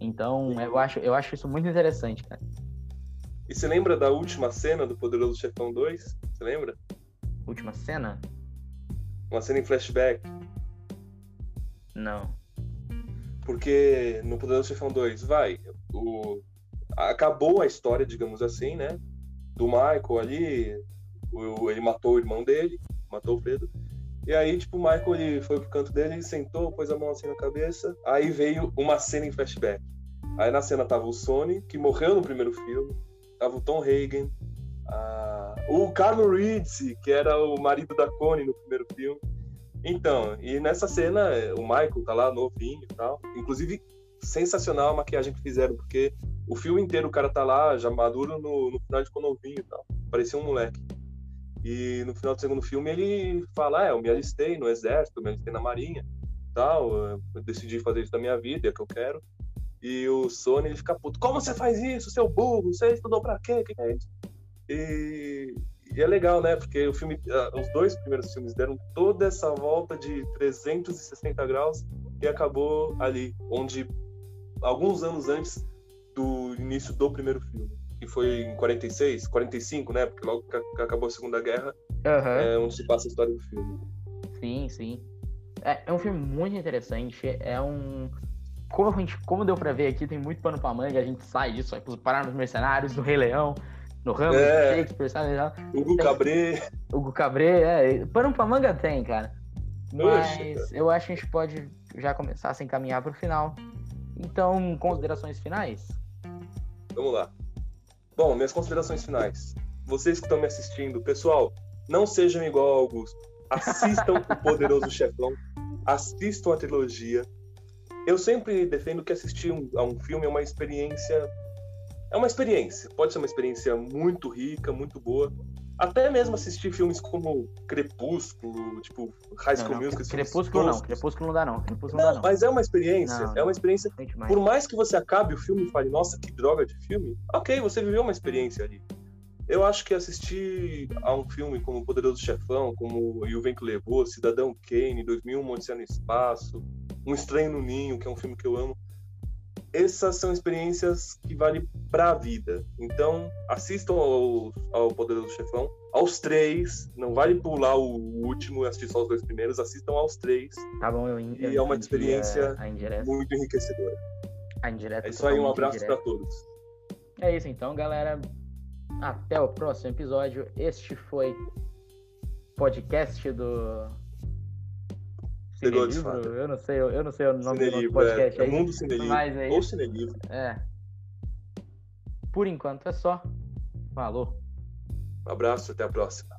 Então, eu acho, eu acho isso muito interessante, cara. E você lembra da última cena do Poderoso Chefão 2? Você lembra? Última cena? Uma cena em flashback. Não. Porque no Poderoso Chefão 2, vai, o... acabou a história, digamos assim, né? Do Michael ali, o- ele matou o irmão dele, matou o Pedro. E aí, tipo, o Michael ele foi pro canto dele, sentou, pôs a mão assim na cabeça. Aí veio uma cena em flashback. Aí na cena tava o Sony, que morreu no primeiro filme, tava o Tom Hagen, a- o Carlo Rizzi, que era o marido da Connie no primeiro filme. Então, e nessa cena, o Michael tá lá novinho e tal. Inclusive, sensacional a maquiagem que fizeram, porque o filme inteiro o cara tá lá, já maduro, no, no final ficou novinho e tal. Parecia um moleque. E no final do segundo filme ele fala, ah, eu me alistei no exército, me alistei na marinha tal, eu decidi fazer isso da minha vida, é o que eu quero. E o Sony, ele fica puto, como você faz isso, seu burro? Você estudou pra quê? O que é isso? E, e é legal, né? Porque o filme, ah, os dois primeiros filmes deram toda essa volta de 360 graus e acabou ali, onde alguns anos antes do início do primeiro filme, que foi em 46, 45, né? Porque logo que acabou a Segunda Guerra, Aham. é onde se passa a história do filme. Sim, sim. É, é um filme muito interessante. É um. Como, a gente, como deu pra ver aqui, tem muito pano pra manga. A gente sai disso, vai parar nos Mercenários, no Rei Leão, no Hamlet, É. Shakespeare, sabe? Hugo Cabré, O Cabré, é. Pano pra manga tem, cara. Mas eu acho que a gente pode já começar a se encaminhar pro final. Então, considerações finais? Vamos lá. Bom, minhas considerações finais. Vocês que estão me assistindo, pessoal, não sejam igual ao Augusto. Assistam o Poderoso Chefão. Assistam a trilogia. Eu sempre defendo que assistir um- a um filme é uma experiência. É uma experiência. Pode ser uma experiência muito rica, muito boa. Até mesmo assistir filmes como Crepúsculo, tipo High School Não, não, filmes Crepúsculo não. Crepúsculo não dá não. Crepúsculo não, Não, dá não. mas é uma experiência. É uma experiência por mais que você acabe o filme e fale, nossa, que droga de filme, ok, você viveu uma experiência ali. Eu acho que assistir a um filme como Poderoso Chefão, como E o Vento que Levou, Cidadão Kane, 2001, Uma Odisseia no Espaço, Um Estranho no Ninho, que é um filme que eu amo, essas são experiências que valem pra vida. Então, assistam ao, ao Poderoso Chefão, aos três, não vale pular o último e assistir só os dois primeiros, assistam aos três, Tá bom, eu, eu E é uma experiência A, a indireta. muito enriquecedora. A indireta É isso aí, um abraço pra todos. É isso então, galera. Até o próximo episódio. Este foi podcast do The Godfather. Eu não sei, eu não sei o nome do nosso Cinelivro, podcast é, é aí. Mundo Cinelivro. Mas é Ou. Cinelivro. É. Por enquanto é só. Falou. Um abraço, até a próxima.